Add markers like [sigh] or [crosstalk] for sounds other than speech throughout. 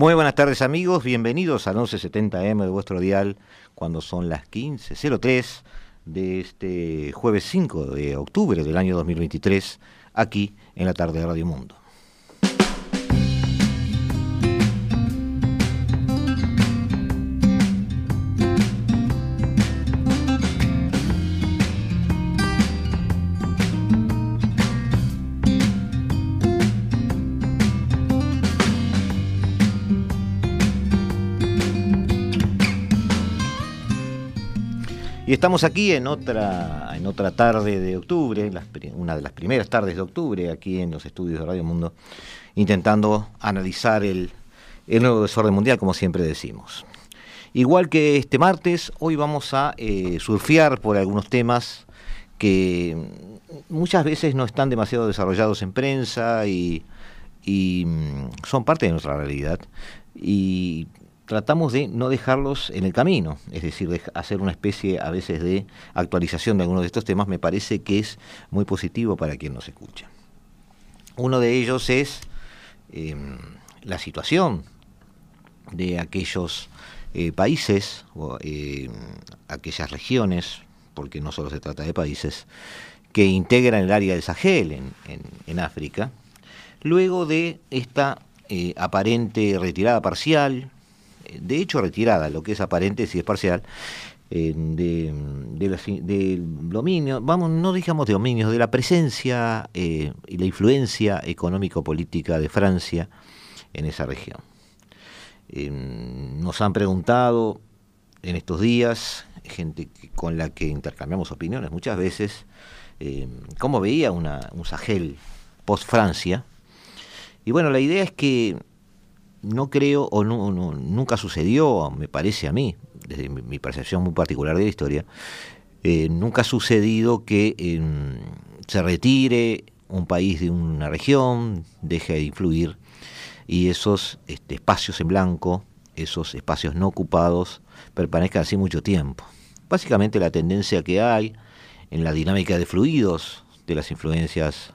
Muy buenas tardes amigos, bienvenidos al 1170M de vuestro dial cuando son las 15.03 de este jueves 5 de octubre del año 2023 aquí en la tarde de Radio Mundo. Y estamos aquí en otra, en otra tarde de octubre, una de las primeras tardes de octubre, aquí en los estudios de Radio Mundo, intentando analizar el, nuevo desorden mundial, como siempre decimos. Igual que este martes, hoy vamos a eh, surfear por algunos temas que muchas veces no están demasiado desarrollados en prensa y, y mm, son parte de nuestra realidad. Y tratamos de no dejarlos en el camino, es decir, de hacer una especie a veces de actualización de algunos de estos temas, me parece que es muy positivo para quien nos escucha. Uno de ellos es em, la situación de aquellos eh, países o em, aquellas regiones, porque no solo se trata de países, que integran el área del Sahel en, África, luego de esta eh, aparente retirada parcial de hecho retirada, lo que es aparente si es parcial, de, del dominio, vamos, no digamos de dominio, de la presencia eh, y la influencia económico-política de Francia en esa región. Eh, nos han preguntado en estos días, gente con la que intercambiamos opiniones muchas veces, cómo veía una, un Sahel post-Francia. Y bueno, la idea es que no creo, o no, nunca sucedió, me parece a mí, desde mi, percepción muy particular de la historia, eh, nunca ha sucedido que em, se retire un país de una región, deje de influir y esos este, espacios en blanco, esos espacios no ocupados, permanezcan así mucho tiempo. Básicamente la tendencia que hay en la dinámica de fluidos de las influencias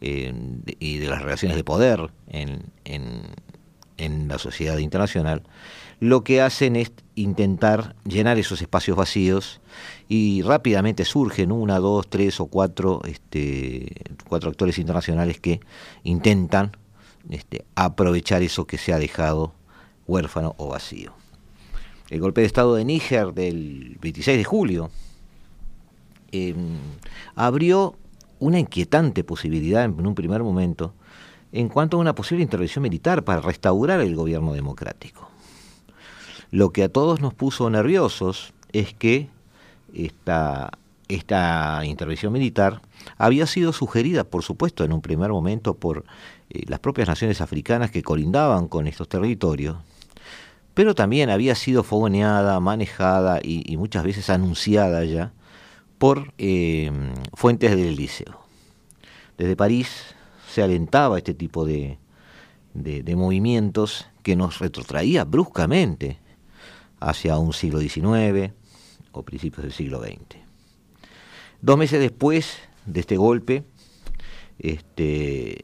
eh, y de las relaciones de poder en, en la sociedad internacional, lo que hacen es intentar llenar esos espacios vacíos y rápidamente surgen una, dos, tres o cuatro, este, cuatro actores internacionales que intentan este, aprovechar eso que se ha dejado huérfano o vacío. El golpe de Estado de Níger del 26 de julio em, abrió una inquietante posibilidad en un primer momento en cuanto a una posible intervención militar para restaurar el gobierno democrático. Lo que a todos nos puso nerviosos es que esta, intervención militar había sido sugerida, por supuesto, en un primer momento por eh, las propias naciones africanas que colindaban con estos territorios, pero también había sido fogoneada, manejada y, muchas veces anunciada ya por eh, fuentes del liceo. Desde París se alentaba este tipo de, de, movimientos que nos retrotraía bruscamente hacia un siglo XIX o principios del siglo XX. Dos meses después de este golpe, este,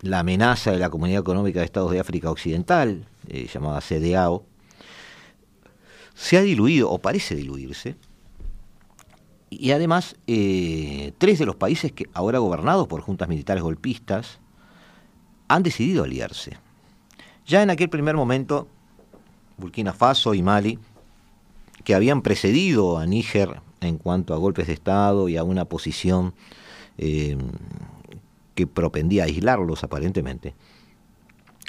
la amenaza de la Comunidad Económica de Estados de África Occidental, eh, llamada CDAO, se ha diluido, o parece diluirse, y además, eh, tres de los países que ahora gobernados por juntas militares golpistas han decidido aliarse. Ya en aquel primer momento, Burkina Faso y Mali, que habían precedido a Níger en cuanto a golpes de Estado y a una posición eh, que propendía aislarlos aparentemente,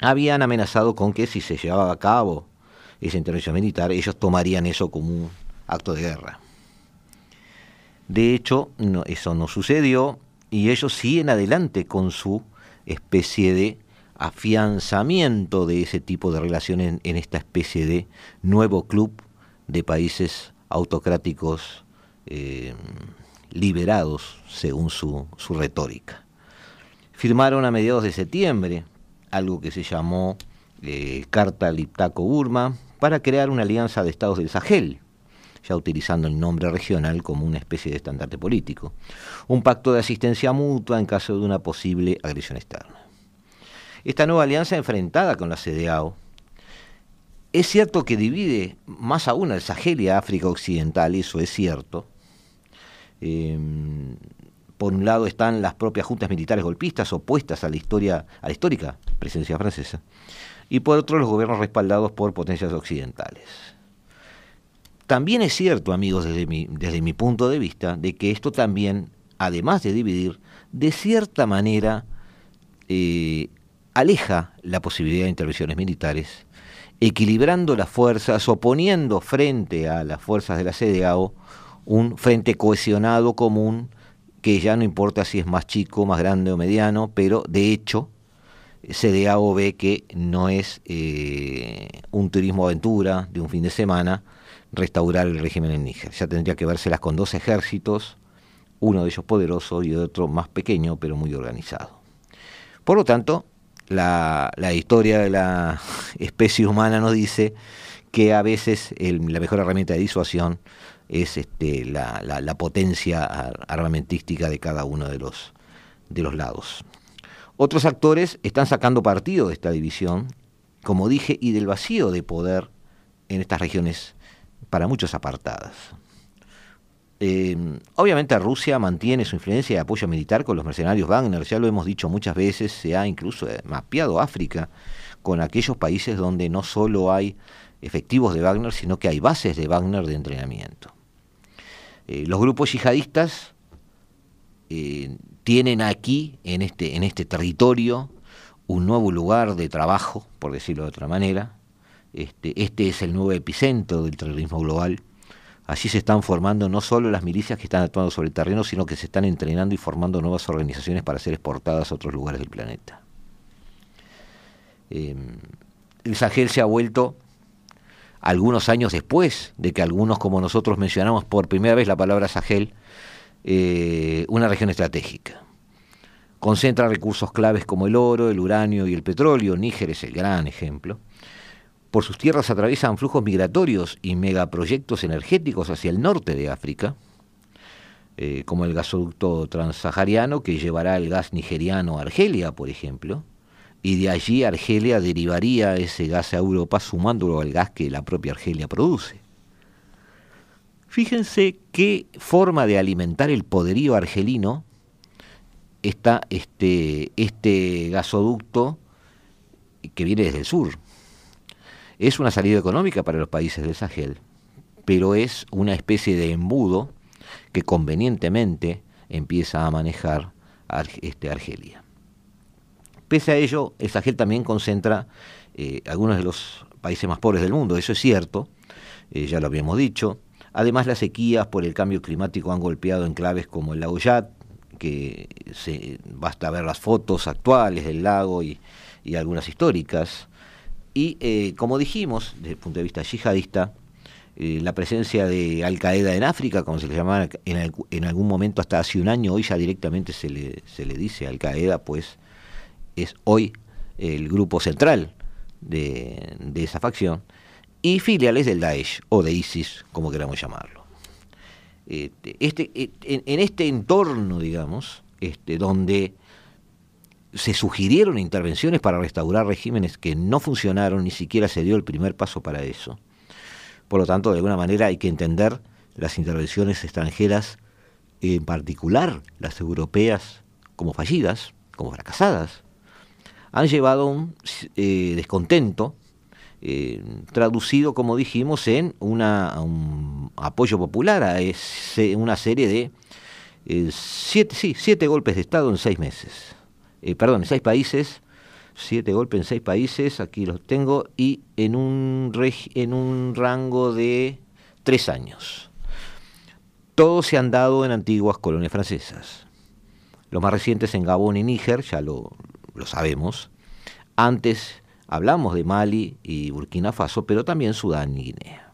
habían amenazado con que si se llevaba a cabo esa intervención militar, ellos tomarían eso como un acto de guerra. De hecho, eso no sucedió y ellos siguen adelante con su especie de afianzamiento de ese tipo de relaciones en, esta especie de nuevo club de países autocráticos eh, liberados según su, su retórica. Firmaron a mediados de septiembre algo que se llamó eh, Carta Liptaco-Burma para crear una alianza de estados del Sahel, ya utilizando el nombre regional como una especie de estandarte político. Un pacto de asistencia mutua en caso de una posible agresión externa. Esta nueva alianza enfrentada con la CDAO es cierto que divide más aún al Sahel y a África Occidental, eso es cierto. Em, por un lado están las propias juntas militares golpistas opuestas a la historia, a la histórica presencia francesa, y por otro los gobiernos respaldados por potencias occidentales. También es cierto, amigos, desde mi, desde mi punto de vista, de que esto también, además de dividir, de cierta manera eh, aleja la posibilidad de intervenciones militares, equilibrando las fuerzas, oponiendo frente a las fuerzas de la CDAO un frente cohesionado común que ya no importa si es más chico, más grande o mediano, pero de hecho CDAO ve que no es eh, un turismo aventura de un fin de semana restaurar el régimen en Níger. Ya tendría que vérselas con dos ejércitos, uno de ellos poderoso y otro más pequeño, pero muy organizado. Por lo tanto, la, historia de la [laughs] especie humana nos dice que a veces la mejor herramienta de disuasión es este, la, la, potencia armamentística de cada uno de los, de los lados. Otros actores están sacando partido de esta división, como dije, y del vacío de poder en estas regiones para muchos apartadas. Eh, obviamente Rusia mantiene su influencia y apoyo militar con los mercenarios Wagner, ya lo hemos dicho muchas veces, se ha incluso eh, mapeado África con aquellos países donde no solo hay efectivos de Wagner, sino que hay bases de Wagner de entrenamiento. Eh, los grupos yihadistas tienen aquí, en este, en este territorio, un nuevo lugar de trabajo, por decirlo de otra manera. Este, este es el nuevo epicentro del terrorismo global Allí se están formando no solo las milicias que están actuando sobre el terreno, sino que se están entrenando y formando nuevas organizaciones para ser exportadas a otros lugares del planeta. Em, el Sahel se ha vuelto, algunos años después de que algunos como nosotros mencionamos por primera vez la palabra Sahel, eh, una región estratégica. Concentra recursos claves como el oro, el uranio y el petróleo. Níger es el gran ejemplo por sus tierras atraviesan flujos migratorios y megaproyectos energéticos hacia el norte de África, eh, como el gasoducto transsahariano que llevará el gas nigeriano a Argelia, por ejemplo, y de allí Argelia derivaría ese gas a Europa sumándolo al gas que la propia Argelia produce. Fíjense qué forma de alimentar el poderío argelino está este, este gasoducto que viene desde el sur. Es una salida económica para los países del Sahel, pero es una especie de embudo que convenientemente empieza a manejar este, Argelia. Pese a ello, el Sahel también concentra eh, algunos de los países más pobres del mundo, eso es cierto, eh, ya lo habíamos dicho. Además, las sequías por el cambio climático han golpeado enclaves como el lago Yad, que se, basta ver las fotos actuales del lago y algunas históricas. Y eh, como dijimos, desde el punto de vista yihadista, eh, la presencia de Al Qaeda en África, como se le llamaba en, algún momento hasta hace un año, hoy ya directamente se le, se le dice Al Qaeda, pues es hoy el grupo central de, esa facción, y filiales del Daesh o de ISIS, como queramos llamarlo. Este, este en, en, este entorno, digamos, este, donde se sugirieron intervenciones para restaurar regímenes que no funcionaron, ni siquiera se dio el primer paso para eso. Por lo tanto, de alguna manera hay que entender las intervenciones extranjeras, en particular las europeas, como fallidas, como fracasadas. Han llevado un eh, descontento eh, traducido, como dijimos, en una, un apoyo popular a una serie de eh, siete, siete golpes de Estado en seis meses. Eh, perdón, en seis países, siete golpes en seis países, aquí los tengo, y en un, en un rango de tres años. Todos se han dado en antiguas colonias francesas. Los más recientes en Gabón y Níger, ya lo, lo sabemos. Antes hablamos de Mali y Burkina Faso, pero también Sudán y Guinea.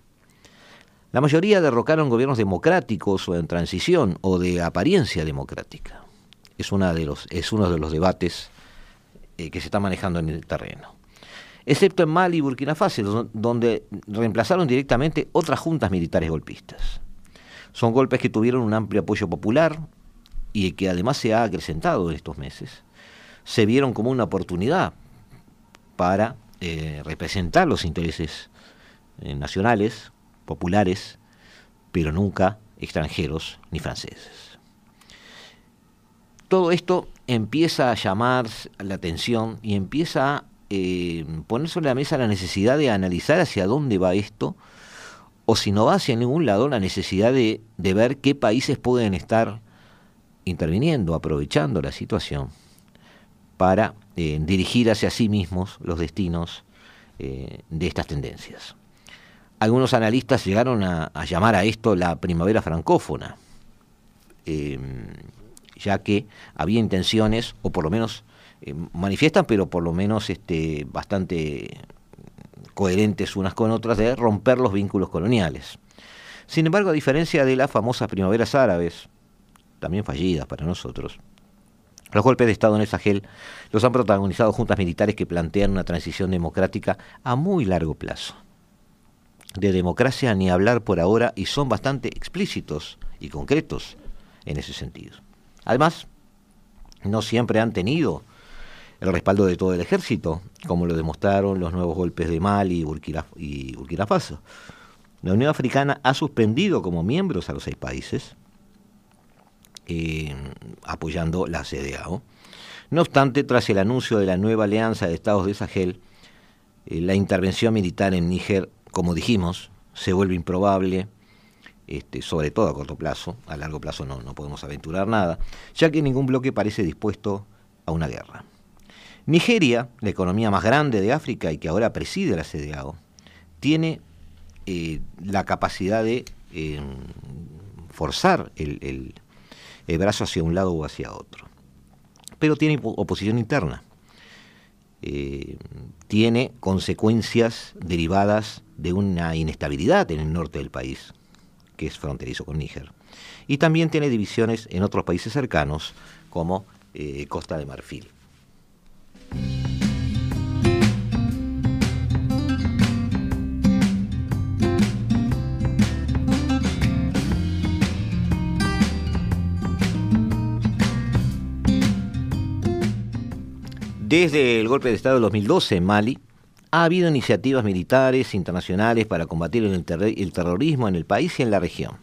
La mayoría derrocaron gobiernos democráticos o en transición o de apariencia democrática. Es, una de los, es uno de los debates eh, que se está manejando en el terreno. Excepto en Mali y Burkina Faso, donde reemplazaron directamente otras juntas militares golpistas. Son golpes que tuvieron un amplio apoyo popular y que además se ha acrecentado en estos meses. Se vieron como una oportunidad para eh, representar los intereses eh, nacionales, populares, pero nunca extranjeros ni franceses. Todo esto empieza a llamar la atención y empieza a eh, poner sobre la mesa la necesidad de analizar hacia dónde va esto, o si no va hacia ningún lado, la necesidad de, ver qué países pueden estar interviniendo, aprovechando la situación para eh, dirigir hacia sí mismos los destinos eh, de estas tendencias. Algunos analistas llegaron a, llamar a esto la primavera francófona, ya que había intenciones, o por lo menos eh, manifiestan, pero por lo menos este, bastante coherentes unas con otras, de romper los vínculos coloniales. Sin embargo, a diferencia de las famosas primaveras árabes, también fallidas para nosotros, los golpes de Estado en el Sahel los han protagonizado juntas militares que plantean una transición democrática a muy largo plazo. De democracia ni hablar por ahora y son bastante explícitos y concretos en ese sentido. Además, no siempre han tenido el respaldo de todo el ejército, como lo demostraron los nuevos golpes de Mali y Burkina, Faso. La Unión Africana ha suspendido como miembros a los seis países, eh, apoyando la CDAO. No obstante, tras el anuncio de la nueva alianza de estados de Sahel, eh, la intervención militar en Níger, como dijimos, se vuelve improbable, este, sobre todo a corto plazo, a largo plazo no, no podemos aventurar nada, ya que ningún bloque parece dispuesto a una guerra. Nigeria, la economía más grande de África y que ahora preside la CDAO, tiene eh, la capacidad de forzar el, el brazo hacia un lado o hacia otro. Pero tiene oposición interna. Eh, tiene consecuencias derivadas de una inestabilidad en el norte del país, que es fronterizo con Níger. Y también tiene divisiones en otros países cercanos, como eh, Costa de Marfil. Desde el golpe de Estado de 2012 en Mali, ha habido iniciativas militares internacionales para combatir el, terrorismo en el país y en la región.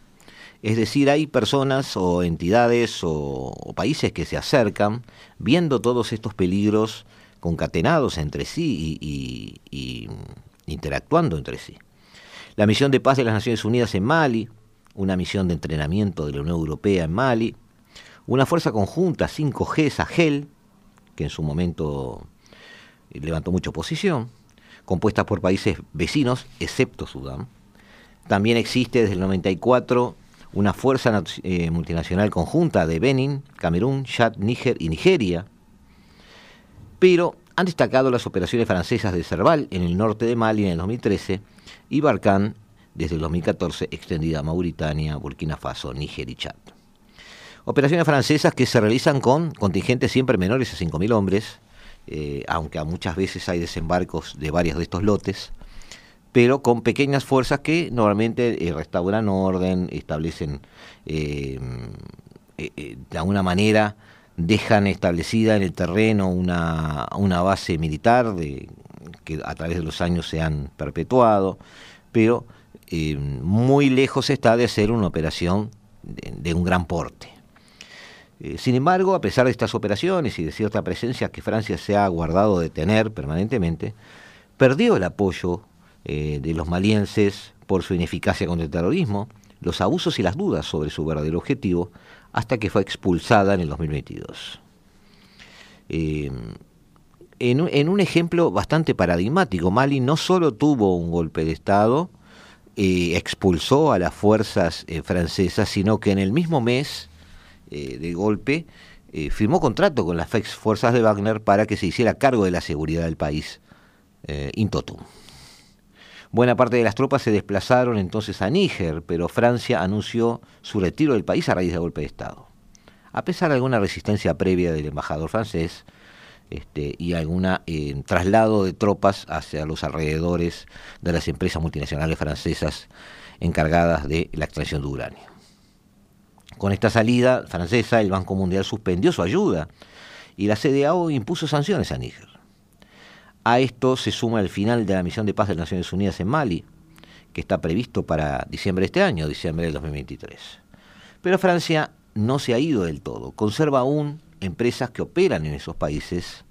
Es decir, hay personas o entidades o, países que se acercan viendo todos estos peligros concatenados entre sí y, interactuando entre sí. La misión de paz de las Naciones Unidas en Mali, una misión de entrenamiento de la Unión Europea en Mali, una fuerza conjunta 5G Sahel, que en su momento levantó mucha oposición, compuesta por países vecinos, excepto Sudán. También existe desde el 94 una fuerza eh, multinacional conjunta de Benin, Camerún, Chad, Níger y Nigeria. Pero han destacado las operaciones francesas de Cerval en el norte de Mali en el 2013 y Barkhane desde el 2014 extendida a Mauritania, Burkina Faso, Níger y Chad. Operaciones francesas que se realizan con contingentes siempre menores a 5.000 hombres, eh, aunque a muchas veces hay desembarcos de varios de estos lotes, pero con pequeñas fuerzas que normalmente eh, restauran orden, establecen eh, de alguna manera, dejan establecida en el terreno una, base militar que a través de los años se han perpetuado, pero muy lejos está de ser una operación de un gran porte. Eh, sin embargo, a pesar de estas operaciones y de cierta presencia que Francia se ha guardado de tener permanentemente, perdió el apoyo eh, de los malienses por su ineficacia contra el terrorismo, los abusos y las dudas sobre su verdadero objetivo, hasta que fue expulsada en el 2022. Eh, en, un ejemplo bastante paradigmático, Mali no solo tuvo un golpe de Estado, expulsó a las fuerzas francesas, sino que en el mismo mes eh, de golpe, eh, firmó contrato con las fuerzas de Wagner para que se hiciera cargo de la seguridad del país, eh, Intotum. Buena parte de las tropas se desplazaron entonces a Níger, pero Francia anunció su retiro del país a raíz del golpe de Estado. A pesar de alguna resistencia previa del embajador francés este, y algún eh, traslado de tropas hacia los alrededores de las empresas multinacionales francesas encargadas de la extracción de uranio. Con esta salida francesa, el Banco Mundial suspendió su ayuda y la CDAO impuso sanciones a Níger. A esto se suma el final de la misión de paz de las Naciones Unidas en Mali, que está previsto para diciembre de este año, diciembre del 2023. Pero Francia no se ha ido del todo, conserva aún empresas que operan en esos países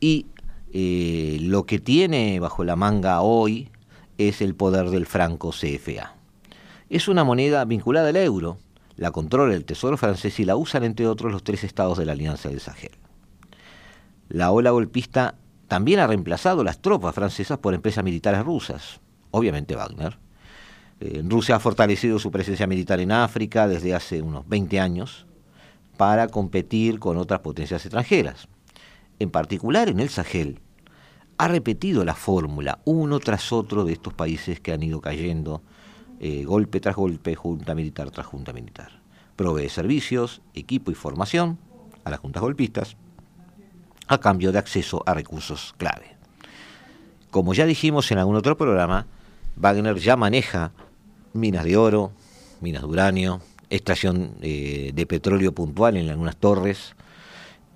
y eh, lo que tiene bajo la manga hoy es el poder del franco CFA. Es una moneda vinculada al euro, la controla el Tesoro francés y la usan entre otros los tres estados de la Alianza del Sahel. La ola golpista también ha reemplazado las tropas francesas por empresas militares rusas, obviamente Wagner. Eh, Rusia ha fortalecido su presencia militar en África desde hace unos 20 años para competir con otras potencias extranjeras. En particular en el Sahel, ha repetido la fórmula uno tras otro de estos países que han ido cayendo eh, golpe tras golpe, junta militar tras junta militar. Provee servicios, equipo y formación a las juntas golpistas a cambio de acceso a recursos clave. Como ya dijimos en algún otro programa, Wagner ya maneja minas de oro, minas de uranio, extracción eh, de petróleo puntual en algunas torres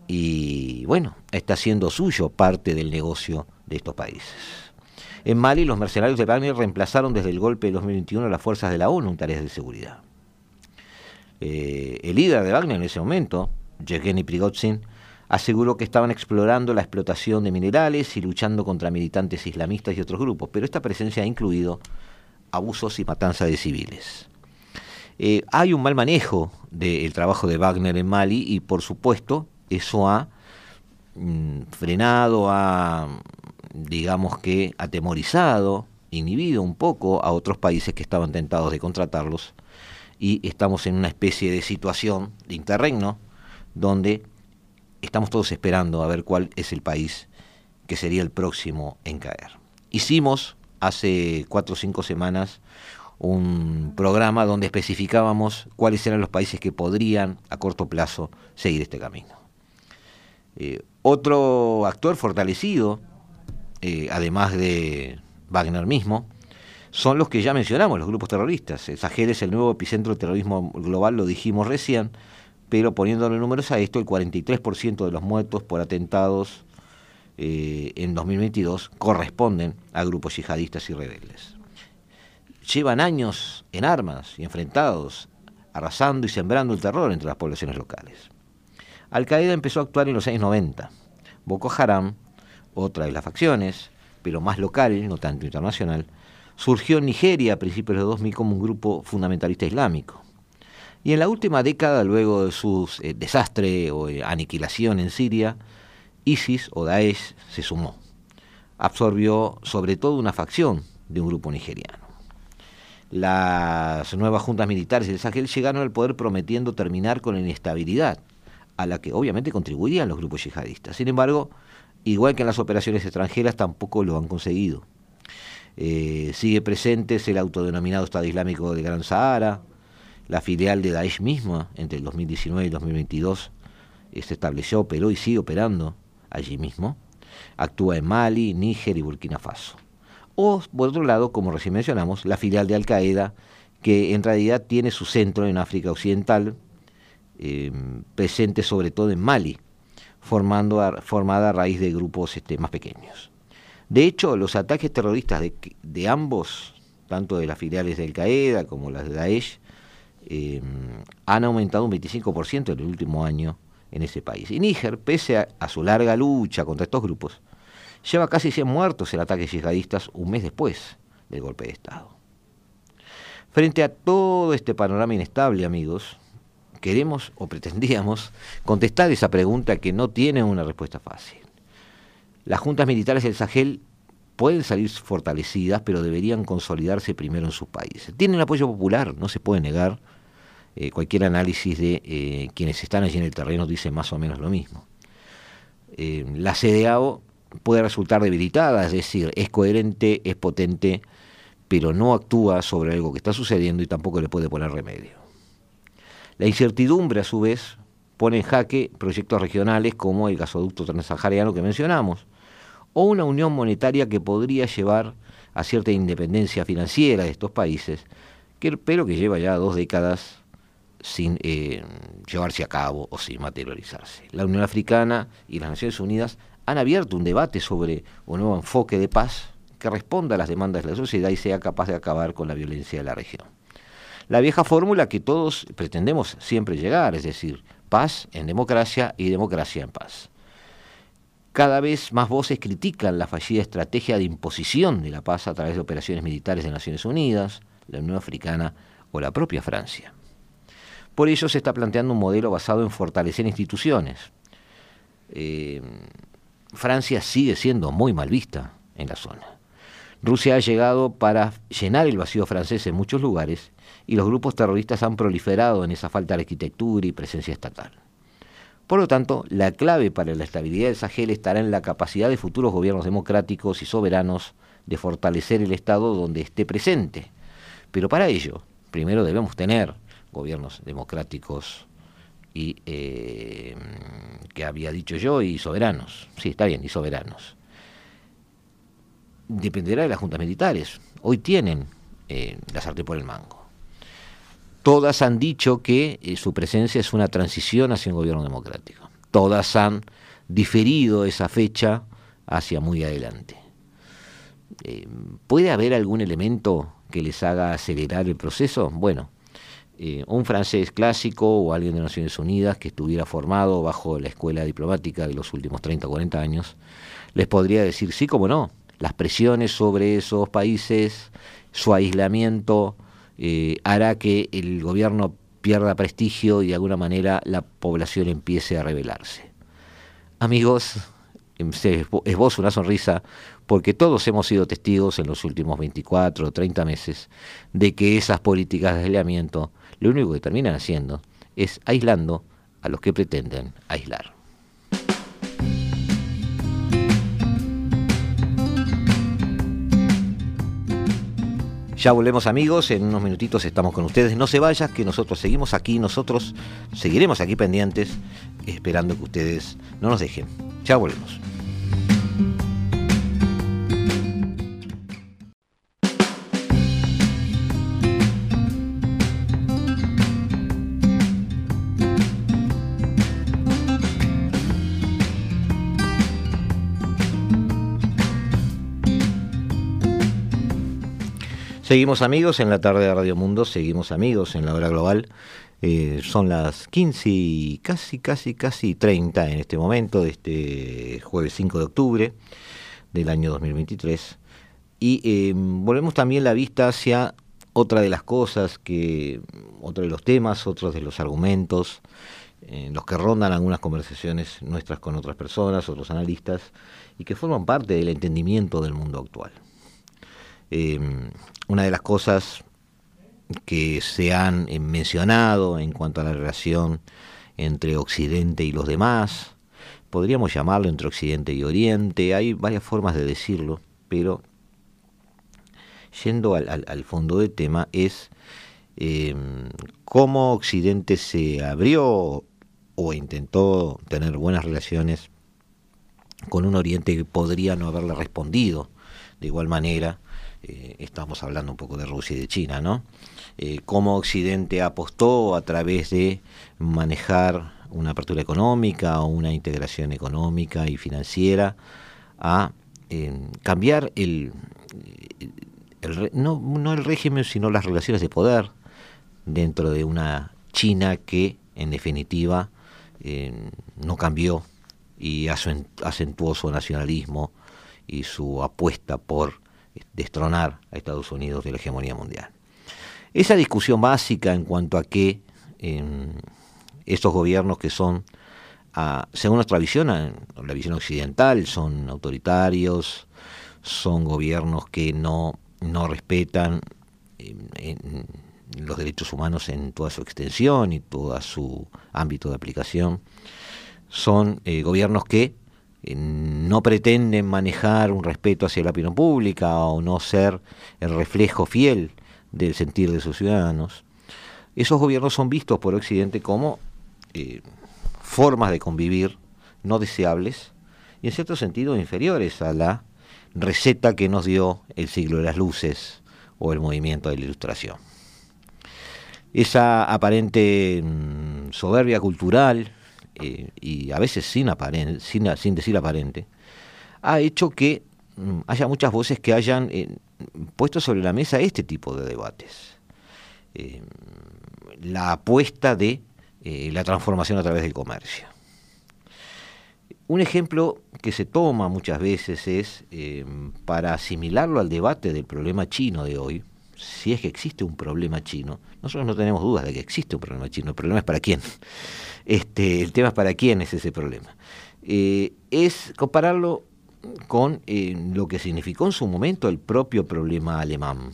y bueno, está haciendo suyo parte del negocio de estos países. En Mali, los mercenarios de Wagner reemplazaron desde el golpe de 2021 a las fuerzas de la ONU en tareas de seguridad. Eh, el líder de Wagner en ese momento, Yevgeny Prigozhin, aseguró que estaban explorando la explotación de minerales y luchando contra militantes islamistas y otros grupos, pero esta presencia ha incluido abusos y matanzas de civiles. Eh, hay un mal manejo del trabajo de Wagner en Mali y por supuesto eso ha mm, frenado, ha digamos que atemorizado, inhibido un poco a otros países que estaban tentados de contratarlos y estamos en una especie de situación de interregno donde estamos todos esperando a ver cuál es el país que sería el próximo en caer. Hicimos hace cuatro o cinco semanas un programa donde especificábamos cuáles eran los países que podrían a corto plazo seguir este camino. Eh, otro actor fortalecido eh, además de Wagner mismo, son los que ya mencionamos, los grupos terroristas. El Sahel es el nuevo epicentro del terrorismo global, lo dijimos recién, pero poniéndole números a esto, el 43% de los muertos por atentados eh, en 2022 corresponden a grupos yihadistas y rebeldes. Llevan años en armas y enfrentados, arrasando y sembrando el terror entre las poblaciones locales. Al Qaeda empezó a actuar en los años 90. Boko Haram otra de las facciones, pero más local, no tanto internacional, surgió en Nigeria a principios de 2000 como un grupo fundamentalista islámico. Y en la última década, luego de su eh, desastre o eh, aniquilación en Siria, ISIS o Daesh se sumó. Absorbió sobre todo una facción de un grupo nigeriano. Las nuevas juntas militares del Sahel llegaron al poder prometiendo terminar con la inestabilidad, a la que obviamente contribuirían los grupos yihadistas. Sin embargo, igual que en las operaciones extranjeras, tampoco lo han conseguido. Eh, sigue presente el autodenominado Estado Islámico del Gran Sahara, la filial de Daesh misma, entre el 2019 y el 2022, eh, se estableció, operó y sigue operando allí mismo. Actúa en Mali, Níger y Burkina Faso. O, por otro lado, como recién mencionamos, la filial de Al-Qaeda, que en realidad tiene su centro en África Occidental, eh, presente sobre todo en Mali, formando formada a raíz de grupos este, más pequeños. De hecho, los ataques terroristas de, ambos, tanto de las filiales de Al-Qaeda como las de Daesh, em, han aumentado un 25% en el último año en ese país. Y Níger, pese a, a, su larga lucha contra estos grupos, lleva casi 100 muertos en ataques yihadistas un mes después del golpe de Estado. Frente a todo este panorama inestable, amigos, queremos o pretendíamos contestar esa pregunta que no tiene una respuesta fácil. Las juntas militares del Sahel pueden salir fortalecidas, pero deberían consolidarse primero en sus países. Tienen apoyo popular, no se puede negar, eh, cualquier análisis de eh, quienes están allí en el terreno dice más o menos lo mismo. la CDAO puede resultar debilitada, es decir, es coherente, es potente, pero no actúa sobre algo que está sucediendo y tampoco le puede poner remedio. La incertidumbre, a su vez, pone en jaque proyectos regionales como el gasoducto transsahariano que mencionamos, o una unión monetaria que podría llevar a cierta independencia financiera de estos países, pero que lleva ya dos décadas sin eh, llevarse a cabo o sin materializarse. La Unión Africana y las Naciones Unidas han abierto un debate sobre un nuevo enfoque de paz que responda a las demandas de la sociedad y sea capaz de acabar con la violencia de la región. La vieja fórmula que todos pretendemos siempre llegar, es decir, paz en democracia y democracia en paz. Cada vez más voces critican la fallida estrategia de imposición de la paz a través de operaciones militares de Naciones Unidas, la Unión Africana o la propia Francia. Por ello se está planteando un modelo basado en fortalecer instituciones. Eh, Francia sigue siendo muy mal vista en la zona. Rusia ha llegado para llenar el vacío francés en muchos lugares y los grupos terroristas han proliferado en esa falta de arquitectura y presencia estatal. Por lo tanto, la clave para la estabilidad del Sahel estará en la capacidad de futuros gobiernos democráticos y soberanos de fortalecer el Estado donde esté presente. Pero para ello, primero debemos tener gobiernos democráticos y eh, que había dicho yo y soberanos. Sí, está bien, y soberanos. Dependerá de las juntas militares. Hoy tienen eh, la sartén por el mango. Todas han dicho que eh, su presencia es una transición hacia un gobierno democrático. Todas han diferido esa fecha hacia muy adelante. ¿Puede haber algún elemento que les haga acelerar el proceso? Bueno, eh, un francés clásico o alguien de Naciones Unidas que estuviera formado bajo la escuela diplomática de los últimos 30 o 40 años, les podría decir sí como no. Las presiones sobre esos países, su aislamiento, eh, hará que el gobierno pierda prestigio y de alguna manera la población empiece a rebelarse. Amigos, em, se esboza una sonrisa porque todos hemos sido testigos en los últimos 24 o 30 meses de que esas políticas de aislamiento lo único que terminan haciendo es aislando a los que pretenden aislar. Ya volvemos amigos, en unos minutitos estamos con ustedes. No se vayan, que nosotros seguimos aquí, nosotros seguiremos aquí pendientes, esperando que ustedes no nos dejen. Ya volvemos. Seguimos amigos en la tarde de Radio Mundo, seguimos amigos en la hora global. Eh, son las 15 y casi, casi, casi 30 en este momento, de este jueves 5 de octubre del año 2023. Y eh, volvemos también la vista hacia otra de las cosas, que otro de los temas, otros de los argumentos, en los que rondan algunas conversaciones nuestras con otras personas, otros analistas, y que forman parte del entendimiento del mundo actual. Em, una de las cosas que se han eh, mencionado en cuanto a la relación entre Occidente y los demás, podríamos llamarlo entre Occidente y Oriente, hay varias formas de decirlo, pero yendo al, fondo del tema es em, cómo Occidente se abrió o intentó tener buenas relaciones con un Oriente que podría no haberle respondido de igual manera eh, estamos hablando un poco de Rusia y de China, ¿no? Eh, cómo Occidente apostó a través de manejar una apertura económica o una integración económica y financiera a cambiar el, no, no el régimen, sino las relaciones de poder dentro de una China que, en definitiva, no cambió y acentuó su nacionalismo y su apuesta por destronar a Estados Unidos de la hegemonía mundial. Esa discusión básica en cuanto a que em, estos gobiernos que son, ah, según nuestra visión, ah, la visión occidental, son autoritarios, son gobiernos que no, no respetan em, los derechos humanos en toda su extensión y todo su ámbito de aplicación. Son eh, gobiernos que no pretenden manejar un respeto hacia la opinión pública o no ser el reflejo fiel del sentir de sus ciudadanos. Esos gobiernos son vistos por Occidente como eh, formas de convivir no deseables y en cierto sentido inferiores a la receta que nos dio el siglo de las luces o el movimiento de la ilustración. Esa aparente mm, soberbia cultural, eh, y a veces sin, sin, decir aparente, ha hecho que mm, haya muchas voces que hayan eh, puesto sobre la mesa este tipo de debates. Eh, la apuesta de la transformación a través del comercio. Un ejemplo que se toma muchas veces es, para asimilarlo al debate del problema chino de hoy, si es que existe un problema chino, nosotros no tenemos dudas de que existe un problema chino, el problema es para quién. [laughs] Este, el tema es para quién es ese problema. Eh, es compararlo con eh, lo que significó en su momento el propio problema alemán,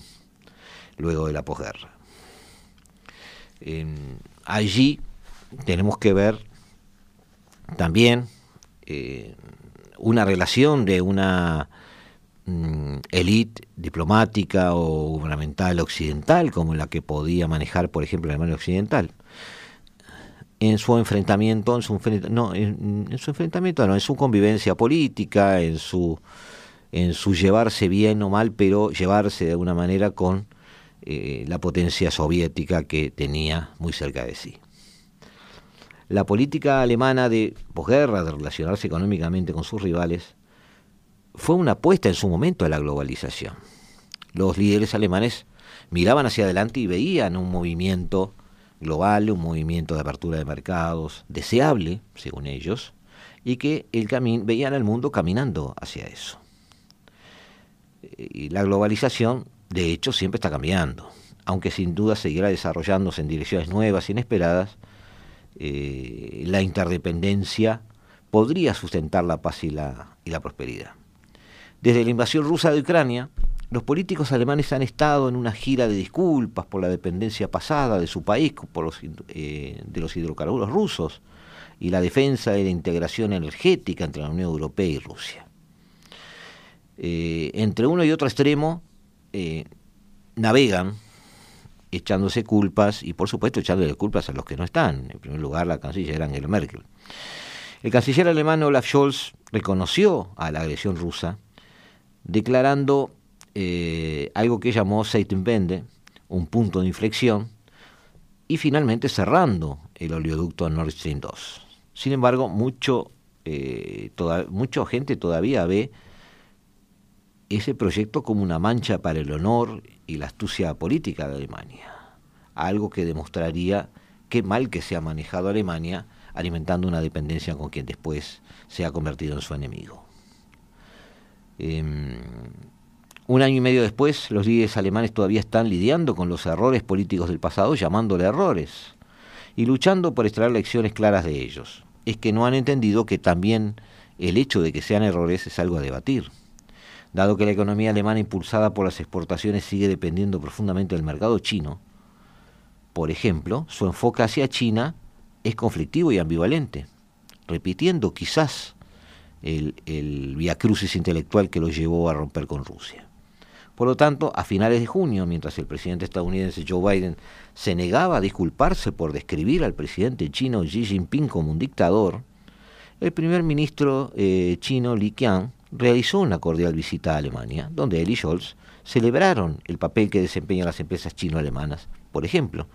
luego de la posguerra. allí tenemos que ver también eh, una relación de una Mm, élite diplomática o gubernamental occidental como la que podía manejar, por ejemplo, la Alemania Occidental. En su enfrentamiento, en su, no, en, su enfrentamiento, no, su convivencia política, en su, en su llevarse bien o mal, pero llevarse de alguna manera con eh, la potencia soviética que tenía muy cerca de sí. La política alemana de posguerra, de relacionarse económicamente con sus rivales, fue una apuesta en su momento a la globalización. Los líderes alemanes miraban hacia adelante y veían un movimiento global, un movimiento de apertura de mercados deseable, según ellos, y que el veían al mundo caminando hacia eso. Y la globalización, de hecho, siempre está cambiando, aunque sin duda seguirá desarrollándose en direcciones nuevas, inesperadas, eh, la interdependencia podría sustentar la paz y la prosperidad. Desde la invasión rusa de Ucrania, los políticos alemanes han estado en una gira de disculpas por la dependencia pasada de su país por los, eh, de los hidrocarburos rusos y la defensa de la integración energética entre la Unión Europea y Rusia. Eh, entre uno y otro extremo eh, navegan echándose culpas y por supuesto echándole culpas a los que no están. En primer lugar, la canciller Angela Merkel. El canciller alemán Olaf Scholz reconoció a la agresión rusa declarando eh, algo que llamó Seitenwende, un punto de inflexión, y finalmente cerrando el oleoducto Nord Stream 2. Sin embargo, mucho, eh, mucha gente todavía ve ese proyecto como una mancha para el honor y la astucia política de Alemania, algo que demostraría qué mal que se ha manejado Alemania alimentando una dependencia con quien después se ha convertido en su enemigo. Em, un año y medio después, los líderes alemanes todavía están lidiando con los errores políticos del pasado, llamándole errores, y luchando por extraer lecciones claras de ellos. Es que no han entendido que también el hecho de que sean errores es algo a debatir. Dado que la economía alemana impulsada por las exportaciones sigue dependiendo profundamente del mercado chino, por ejemplo, su enfoque hacia China es conflictivo y ambivalente, repitiendo quizás el, viacrucis intelectual que lo llevó a romper con Rusia. Por lo tanto, a finales de junio, mientras el presidente estadounidense Joe Biden se negaba a disculparse por describir al presidente chino Xi Jinping como un dictador, el primer ministro eh, chino Li Qiang realizó una cordial visita a Alemania, donde él y Scholz celebraron el papel que desempeñan las empresas chino-alemanas, por ejemplo,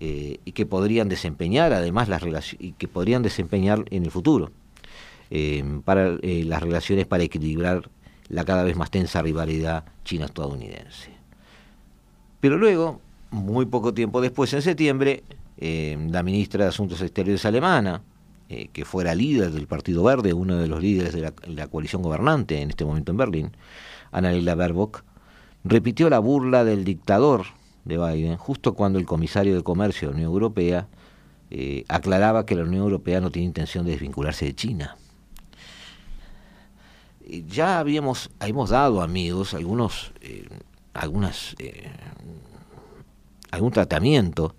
eh, y que podrían desempeñar además las y que podrían desempeñar en el futuro. Eh, para eh, las relaciones para equilibrar la cada vez más tensa rivalidad china-estadounidense. Pero luego, muy poco tiempo después, en septiembre, eh, la ministra de Asuntos Exteriores alemana, que fuera líder del Partido Verde, uno de los líderes de la, coalición gobernante en este momento en Berlín, Annalena Baerbock, repitió la burla del dictador de Biden justo cuando el comisario de Comercio de la Unión Europea aclaraba que la Unión Europea no tiene intención de desvincularse de China ya habíamos hemos dado amigos algunos eh, algunas eh, algún tratamiento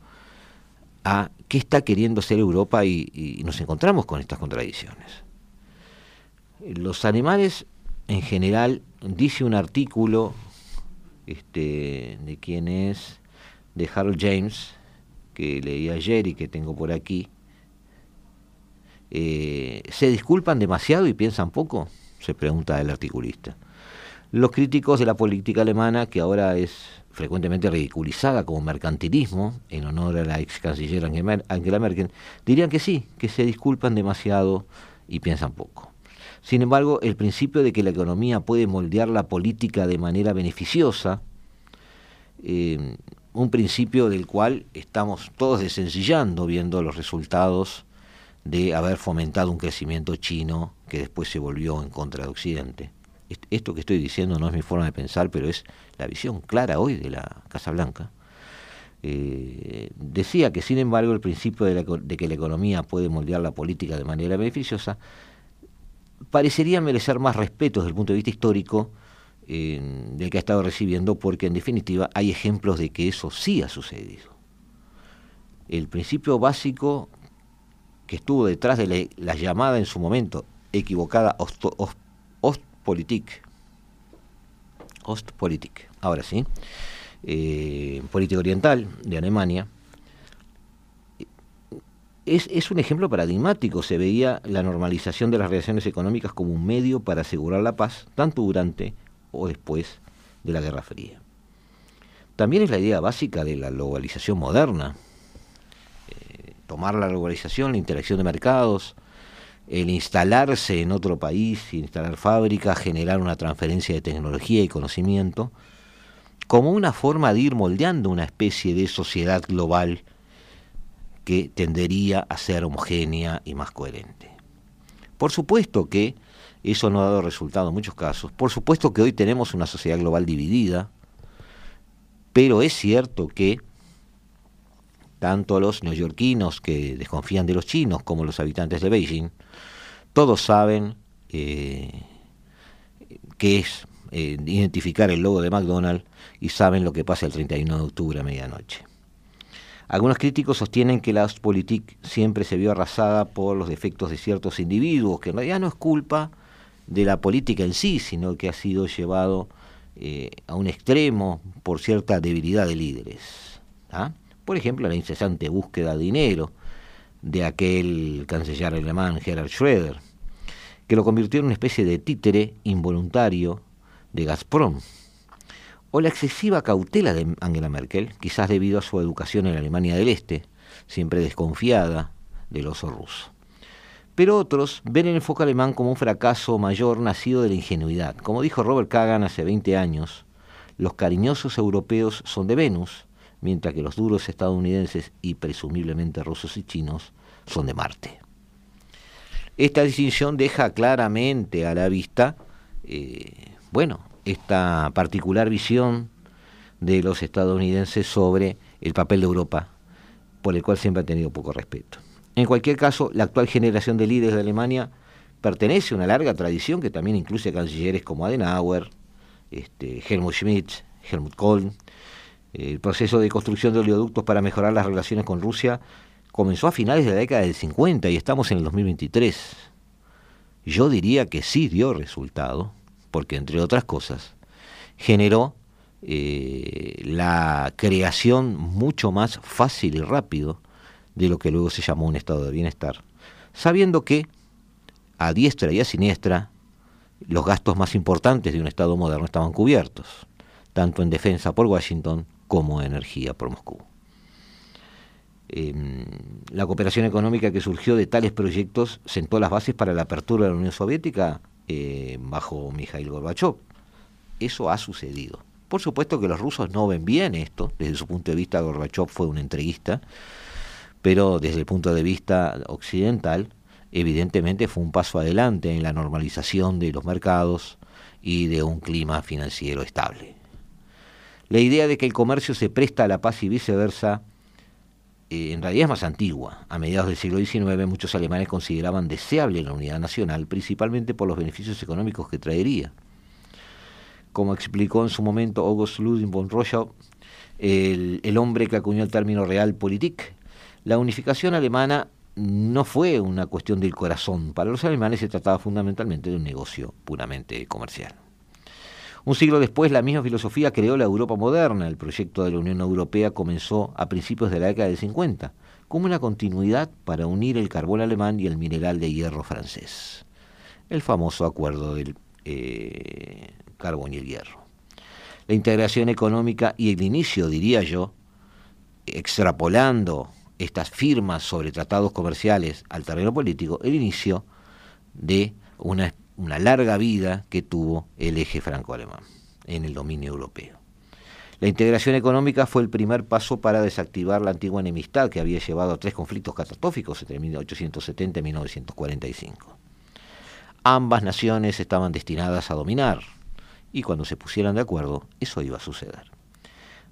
a qué está queriendo ser Europa y, nos encontramos con estas contradicciones. Los animales, en general, dice un artículo este, de quien es, de Harold James, que leí ayer y que tengo por aquí, eh, ¿se disculpan demasiado y piensan poco? Se pregunta el articulista. Los críticos de la política alemana, que ahora es frecuentemente ridiculizada como mercantilismo, en honor a la ex canciller Angela Merkel, dirían que sí, que se disculpan demasiado y piensan poco. Sin embargo, el principio de que la economía puede moldear la política de manera beneficiosa, eh, un principio del cual estamos todos desencillando viendo los resultados de haber fomentado un crecimiento chino que después se volvió en contra de Occidente. Esto que estoy diciendo no es mi forma de pensar, pero es la visión clara hoy de la Casa Blanca. Eh, decía que, sin embargo, el principio de, que la economía puede moldear la política de manera beneficiosa parecería merecer más respeto desde el punto de vista histórico eh, del que ha estado recibiendo, porque en definitiva hay ejemplos de que eso sí ha sucedido. El principio básico que estuvo detrás de la, llamada en su momento equivocada Ostpolitik, Ostpolitik, ahora sí, eh, política oriental de Alemania, es, es, un ejemplo paradigmático. Se veía la normalización de las relaciones económicas como un medio para asegurar la paz, tanto durante o después de la Guerra Fría. También es la idea básica de la globalización moderna, tomar la globalización, la interacción de mercados, el instalarse en otro país, instalar fábricas, generar una transferencia de tecnología y conocimiento, como una forma de ir moldeando una especie de sociedad global que tendería a ser homogénea y más coherente. Por supuesto que eso no ha dado resultado en muchos casos, por supuesto que hoy tenemos una sociedad global dividida, pero es cierto que tanto los neoyorquinos que desconfían de los chinos como los habitantes de Beijing, todos saben eh, qué es eh, identificar el logo de McDonald's y saben lo que pasa el 31 de octubre a medianoche. Algunos críticos sostienen que la Ostpolitik siempre se vio arrasada por los defectos de ciertos individuos, que en realidad no es culpa de la política en sí, sino que ha sido llevado eh, a un extremo por cierta debilidad de líderes. ¿ah? Por ejemplo, la incesante búsqueda de dinero de aquel canciller alemán Gerhard Schröder, que lo convirtió en una especie de títere involuntario de Gazprom. O la excesiva cautela de Angela Merkel, quizás debido a su educación en Alemania del Este, siempre desconfiada del oso ruso. Pero otros ven el enfoque alemán como un fracaso mayor nacido de la ingenuidad. Como dijo Robert Kagan hace 20 años, los cariñosos europeos son de Venus mientras que los duros estadounidenses y presumiblemente rusos y chinos son de Marte. Esta distinción deja claramente a la vista, eh, bueno, esta particular visión de los estadounidenses sobre el papel de Europa, por el cual siempre ha tenido poco respeto. En cualquier caso, la actual generación de líderes de Alemania pertenece a una larga tradición que también incluye cancilleres como Adenauer, este, Helmut Schmidt, Helmut Kohl, el proceso de construcción de oleoductos para mejorar las relaciones con Rusia comenzó a finales de la década del 50 y estamos en el 2023. Yo diría que sí dio resultado, porque entre otras cosas, generó eh, la creación mucho más fácil y rápido de lo que luego se llamó un estado de bienestar, sabiendo que a diestra y a siniestra los gastos más importantes de un estado moderno estaban cubiertos, tanto en defensa por Washington como energía por Moscú. Em, la cooperación económica que surgió de tales proyectos sentó las bases para la apertura de la Unión Soviética eh, bajo Mikhail Gorbachev. Eso ha sucedido. Por supuesto que los rusos no ven bien esto, desde su punto de vista Gorbachev fue un entreguista, pero desde el punto de vista occidental, evidentemente fue un paso adelante en la normalización de los mercados y de un clima financiero estable. La idea de que el comercio se presta a la paz y viceversa eh, en realidad es más antigua. A mediados del siglo XIX muchos alemanes consideraban deseable la unidad nacional, principalmente por los beneficios económicos que traería. como explicó en su momento August Ludwig von Rochow, el, el hombre que acuñó el término Realpolitik, la unificación alemana no fue una cuestión del corazón. Para los alemanes se trataba fundamentalmente de un negocio puramente comercial. Un siglo después, la misma filosofía creó la Europa moderna. El proyecto de la Unión Europea comenzó a principios de la década del 50, como una continuidad para unir el carbón alemán y el mineral de hierro francés. El famoso acuerdo del eh, carbón y el hierro. La integración económica y el inicio, diría yo, extrapolando estas firmas sobre tratados comerciales al terreno político, el inicio de una, una larga vida que tuvo el eje franco-alemán en el dominio europeo. La integración económica fue el primer paso para desactivar la antigua enemistad que había llevado a tres conflictos catastróficos entre 1870 y 1945. Ambas naciones estaban destinadas a dominar y cuando se pusieran de acuerdo eso iba a suceder.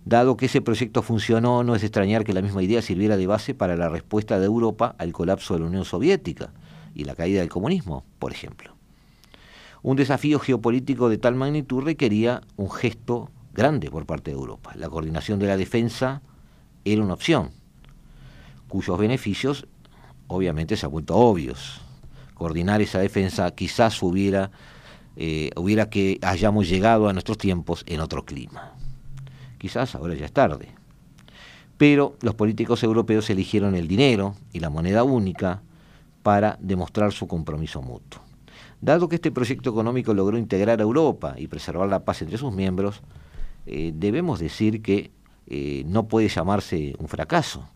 Dado que ese proyecto funcionó, no es extrañar que la misma idea sirviera de base para la respuesta de Europa al colapso de la Unión Soviética y la caída del comunismo, por ejemplo. Un desafío geopolítico de tal magnitud requería un gesto grande por parte de Europa. La coordinación de la defensa era una opción, cuyos beneficios obviamente se han vuelto obvios. Coordinar esa defensa quizás hubiera, eh, hubiera que hayamos llegado a nuestros tiempos en otro clima. Quizás ahora ya es tarde. Pero los políticos europeos eligieron el dinero y la moneda única para demostrar su compromiso mutuo. Dado que este proyecto económico logró integrar a Europa y preservar la paz entre sus miembros, eh, debemos decir que eh, no puede llamarse un fracaso.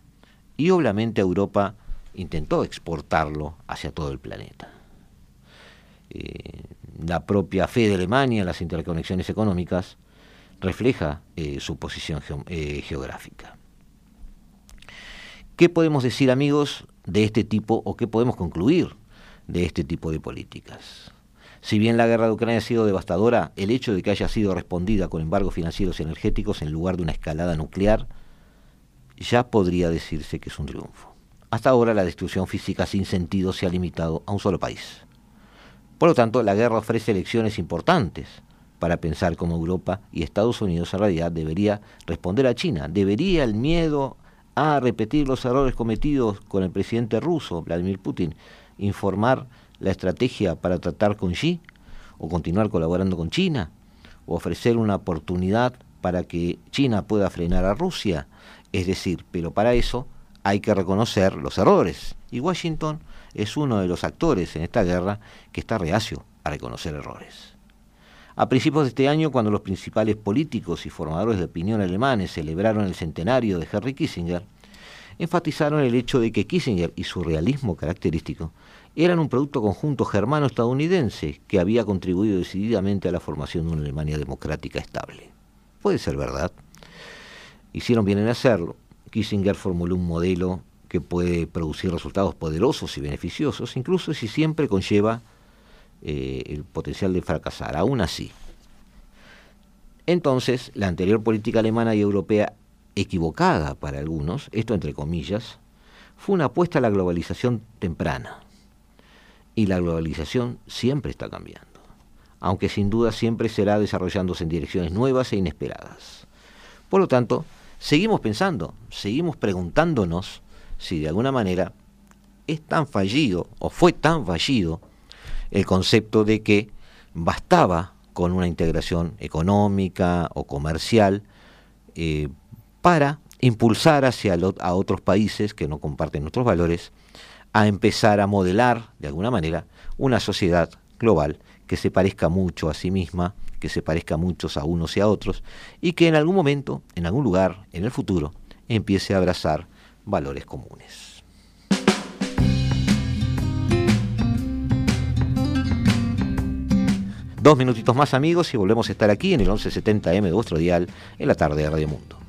Y obviamente Europa intentó exportarlo hacia todo el planeta. Eh, la propia fe de Alemania en las interconexiones económicas refleja su posición geográfica. ¿Qué podemos decir, amigos, de este tipo o qué podemos concluir de este tipo de políticas? Si bien la guerra de Ucrania ha sido devastadora, el hecho de que haya sido respondida con embargos financieros y energéticos en lugar de una escalada nuclear ya podría decirse que es un triunfo. Hasta ahora la destrucción física sin sentido se ha limitado a un solo país. Por lo tanto, la guerra ofrece lecciones importantes para pensar cómo Europa y Estados Unidos en realidad debería responder a China. ¿Debería el miedo a repetir los errores cometidos con el presidente ruso, Vladimir Putin, informar la estrategia para tratar con Xi? ¿O continuar colaborando con China? ¿O ofrecer una oportunidad para que China pueda frenar a Rusia? Es decir, pero para eso hay que reconocer los errores. Y Washington es uno de los actores en esta guerra que está reacio a reconocer errores. A principios de este año, cuando los principales políticos y formadores de opinión alemanes celebraron el centenario de Henry Kissinger, enfatizaron el hecho de que Kissinger y su realismo característico eran un producto conjunto germano-estadounidense que había contribuido decididamente a la formación de una Alemania democrática estable. Puede ser verdad. Hicieron bien en hacerlo. Kissinger formuló un modelo que puede producir resultados poderosos y beneficiosos, incluso si siempre conlleva eh, el potencial de fracasar. Aún así, entonces la anterior política alemana y europea equivocada para algunos, esto entre comillas, fue una apuesta a la globalización temprana. Y la globalización siempre está cambiando, aunque sin duda siempre será desarrollándose en direcciones nuevas e inesperadas. Por lo tanto, seguimos pensando, seguimos preguntándonos si de alguna manera es tan fallido o fue tan fallido el concepto de que bastaba con una integración económica o comercial eh, para impulsar hacia a otros países que no comparten nuestros valores a empezar a modelar de alguna manera una sociedad global que se parezca mucho a sí misma, que se parezca mucho a unos y a otros, y que en algún momento, en algún lugar, en el futuro, empiece a abrazar valores comunes. Dos minutitos más amigos y volvemos a estar aquí en el 1170M de vuestro dial en la tarde de Radio Mundo.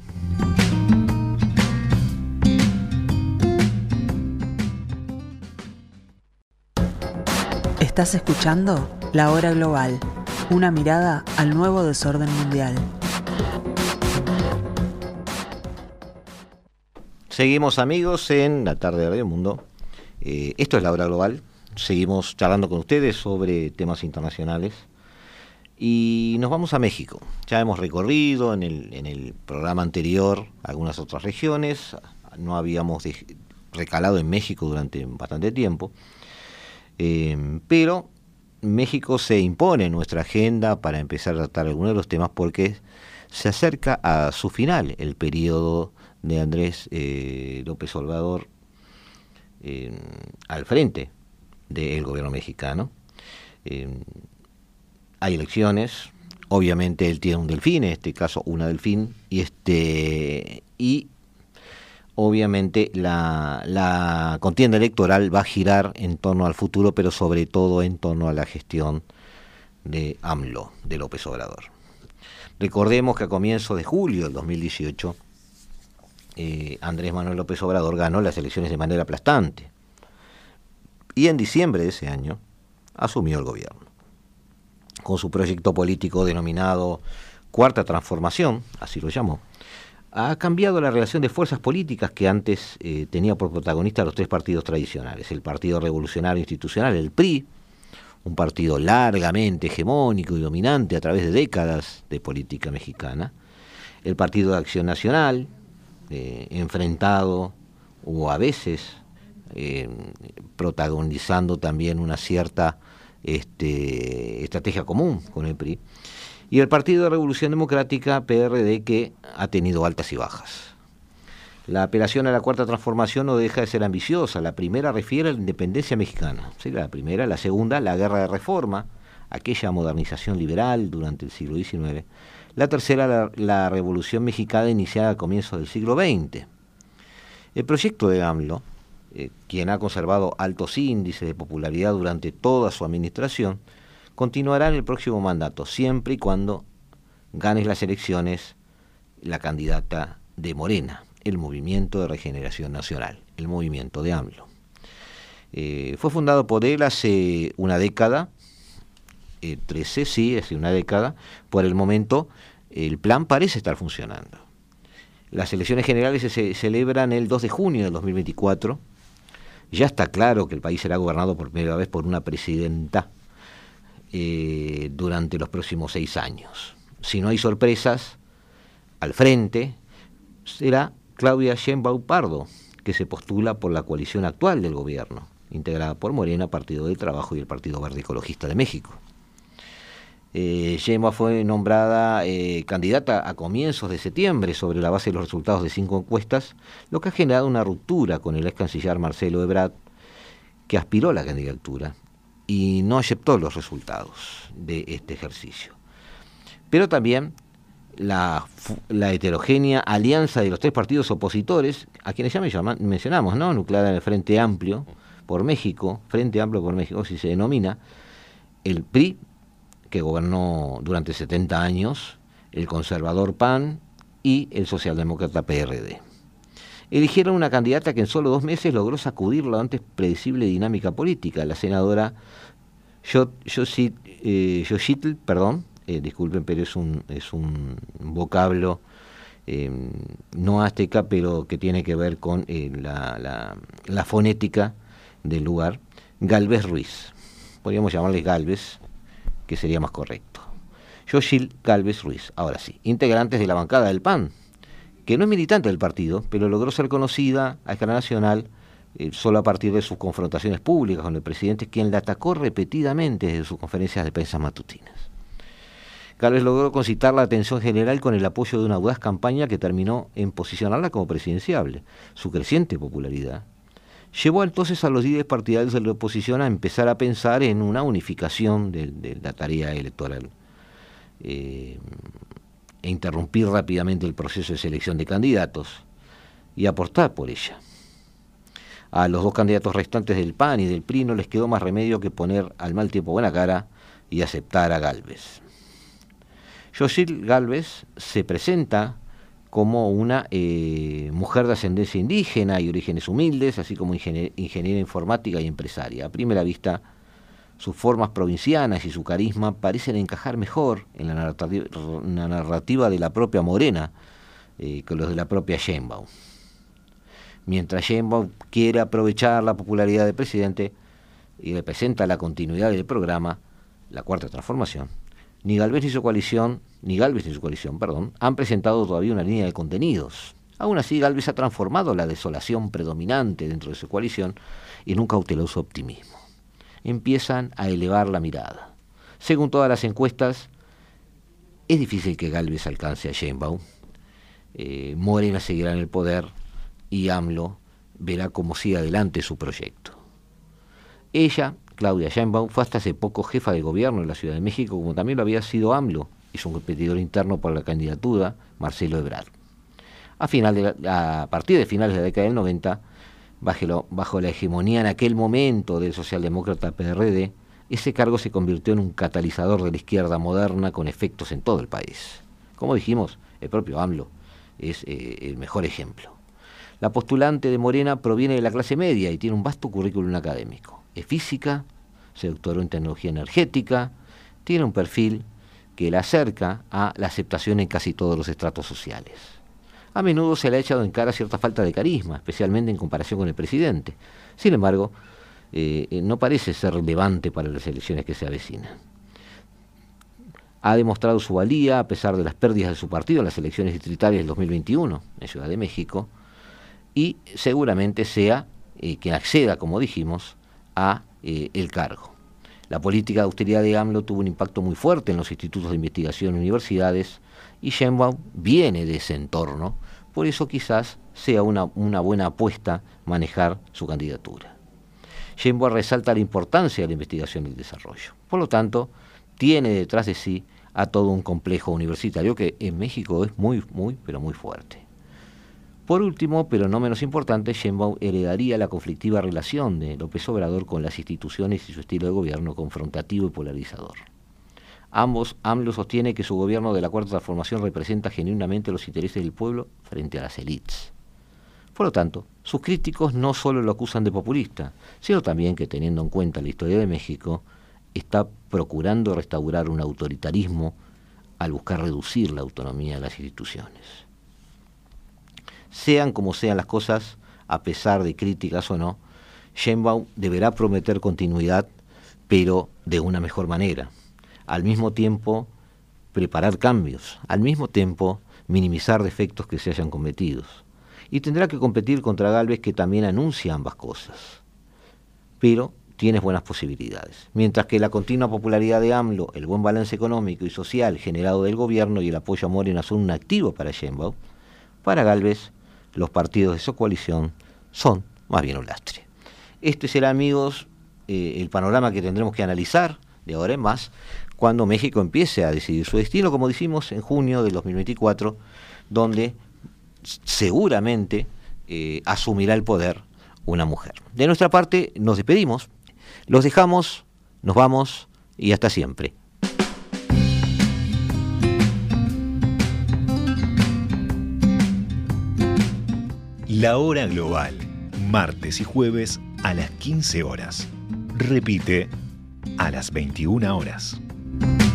Estás escuchando La Hora Global, una mirada al nuevo desorden mundial. Seguimos amigos en la tarde de Radio Mundo. Eh, esto es La Hora Global. Seguimos charlando con ustedes sobre temas internacionales Y nos vamos a México. Ya hemos recorrido en el, en el programa anterior algunas otras regiones. No habíamos recalado en México durante bastante tiempo. Eh, pero México se impone en nuestra agenda para empezar a tratar algunos de los temas porque se acerca a su final el periodo de Andrés eh, López Obrador eh, al frente del gobierno mexicano. hay elecciones, obviamente él tiene un delfín, en este caso una delfín, y este y obviamente la, contienda electoral va a girar en torno al futuro, pero sobre todo en torno a la gestión de AMLO, de López Obrador. Recordemos que a comienzos de julio del 2018, eh, Andrés Manuel López Obrador ganó las elecciones de manera aplastante. Y en diciembre de ese año asumió el gobierno. Con su proyecto político denominado Cuarta Transformación, así lo llamó, ha cambiado la relación de fuerzas políticas que antes eh, tenía por protagonista los tres partidos tradicionales. El Partido Revolucionario Institucional, el PRI, un partido largamente hegemónico y dominante a través de décadas de política mexicana. El Partido de Acción Nacional, eh, enfrentado o a veces eh, protagonizando también una cierta este, estrategia común con el PRI y el Partido de Revolución Democrática, PRD, que ha tenido altas y bajas. La apelación a la cuarta transformación no deja de ser ambiciosa. La primera refiere a la independencia mexicana. La primera, la segunda, la guerra de reforma, aquella modernización liberal durante el siglo XIX. La tercera, la, revolución mexicana iniciada a comienzos del siglo XX. El proyecto de AMLO, eh, quien ha conservado altos índices de popularidad durante toda su administración, continuará en el próximo mandato, siempre y cuando ganes las elecciones la candidata de Morena, el Movimiento de Regeneración Nacional, el movimiento de AMLO. Eh, fue fundado por él hace una década, 13, eh, sí, hace una década. Por el momento, el plan parece estar funcionando. Las elecciones generales se celebran el 2 de junio del 2024. Ya está claro que el país será gobernado por primera vez por una presidenta eh, durante los próximos seis años. Si no hay sorpresas, al frente será Claudia Sheinbaum Pardo, que se postula por la coalición actual del gobierno, integrada por Morena, Partido del Trabajo y el Partido Verde Ecologista de México. Eh, fue nombrada eh, candidata a comienzos de septiembre sobre la base de los resultados de cinco encuestas, lo que ha generado una ruptura con el ex canciller Marcelo Ebrard, que aspiró a la candidatura y no aceptó los resultados de este ejercicio. Pero también la, heterogénea alianza de los tres partidos opositores, a quienes ya me mencionamos, ¿no? nucleada en el Frente Amplio por México, Frente Amplio por México, si se denomina, el PRI, que gobernó durante 70 años, el conservador PAN y el socialdemócrata PRD eligieron una candidata que en solo dos meses logró sacudir la antes predecible dinámica política, la senadora Yoshitl, eh, perdón, eh, disculpen, pero es un, es un vocablo em, no azteca, pero que tiene que ver con eh, la, la, fonética del lugar, Galvez Ruiz. Podríamos llamarle Galvez, que sería más correcto. Yoshil Galvez Ruiz, ahora sí, integrantes de la bancada del PAN, que no es militante del partido, pero logró ser conocida a escala nacional eh, solo a partir de sus confrontaciones públicas con el presidente, quien la atacó repetidamente desde sus conferencias de prensa matutinas. Carles logró concitar la atención general con el apoyo de una audaz campaña que terminó en posicionarla como presidenciable. Su creciente popularidad llevó entonces a los líderes partidarios de la oposición a empezar a pensar en una unificación de, la tarea electoral. Eh, e interrumpir rápidamente el proceso de selección de candidatos y aportar por ella. A los dos candidatos restantes del PAN y del PRI no les quedó más remedio que poner al mal tiempo buena cara y aceptar a Galvez. Yosil Galvez se presenta como una eh, mujer de ascendencia indígena y orígenes humildes, así como ingeniera informática y empresaria. A primera vista sus formas provincianas y su carisma parecen encajar mejor en la narrativa, de la propia Morena eh, que los de la propia Sheinbaum. Mientras Sheinbaum quiere aprovechar la popularidad del presidente y representa la continuidad del programa, la cuarta transformación, ni Galvez ni su coalición, ni Galvez ni su coalición, perdón, han presentado todavía una línea de contenidos. Aún así, Galvez ha transformado la desolación predominante dentro de su coalición en un cauteloso optimismo. Empiezan a elevar la mirada. Según todas las encuestas, es difícil que Galvez alcance a Sheinbaum. Eh, Morena seguirá en el poder y AMLO verá cómo sigue adelante su proyecto. Ella, Claudia Sheinbaum, fue hasta hace poco jefa de gobierno en la Ciudad de México, como también lo había sido AMLO y su competidor interno por la candidatura, Marcelo Ebrard. A, final de a partir de finales de la década del 90, bajo, la hegemonía en aquel momento del socialdemócrata PRD, ese cargo se convirtió en un catalizador de la izquierda moderna con efectos en todo el país. Como dijimos, el propio AMLO es eh, el mejor ejemplo. La postulante de Morena proviene de la clase media y tiene un vasto currículum académico. Es física, se doctoró en tecnología energética, tiene un perfil que la acerca a la aceptación en casi todos los estratos sociales. A menudo se le ha echado en cara cierta falta de carisma, especialmente en comparación con el presidente. Sin embargo, eh, eh, no parece ser relevante para las elecciones que se avecinan. Ha demostrado su valía a pesar de las pérdidas de su partido en las elecciones distritales del 2021 en Ciudad de México y seguramente sea eh, quien acceda, como dijimos, a el cargo. La política de austeridad de AMLO tuvo un impacto muy fuerte en los institutos de investigación y universidades y Sheinbaum viene de ese entorno, por eso quizás sea una, buena apuesta manejar su candidatura. Sheinbaum resalta la importancia de la investigación y el desarrollo. Por lo tanto, tiene detrás de sí a todo un complejo universitario que en México es muy, muy, pero muy fuerte. Por último, pero no menos importante, Sheinbaum heredaría la conflictiva relación de López Obrador con las instituciones y su estilo de gobierno confrontativo y polarizador. Ambos, AMLO sostiene que su gobierno de la Cuarta Transformación representa genuinamente los intereses del pueblo frente a las élites. Por lo tanto, sus críticos no solo lo acusan de populista, sino también que, teniendo en cuenta la historia de México, está procurando restaurar un autoritarismo al buscar reducir la autonomía de las instituciones. Sean como sean las cosas, a pesar de críticas o no, Sheinbaum deberá prometer continuidad, pero de una mejor manera. Al mismo tiempo, preparar cambios, al mismo tiempo, minimizar defectos que se hayan cometido y tendrá que competir contra Galvez que también anuncia ambas cosas. Pero tienes buenas posibilidades. Mientras que la continua popularidad de AMLO, el buen balance económico y social generado del gobierno y el apoyo a Morena son un activo para Sheinbaum, para Galvez los partidos de su coalición son más bien un lastre. Este será, amigos, eh, el panorama que tendremos que analizar de ahora en más cuando México empiece a decidir su destino, como decimos en junio del 2024, donde seguramente eh, asumirá el poder una mujer. De nuestra parte, nos despedimos, los dejamos, nos vamos y hasta siempre. La hora global, martes y jueves a las 15 horas. Repite a las 21 horas. Bye.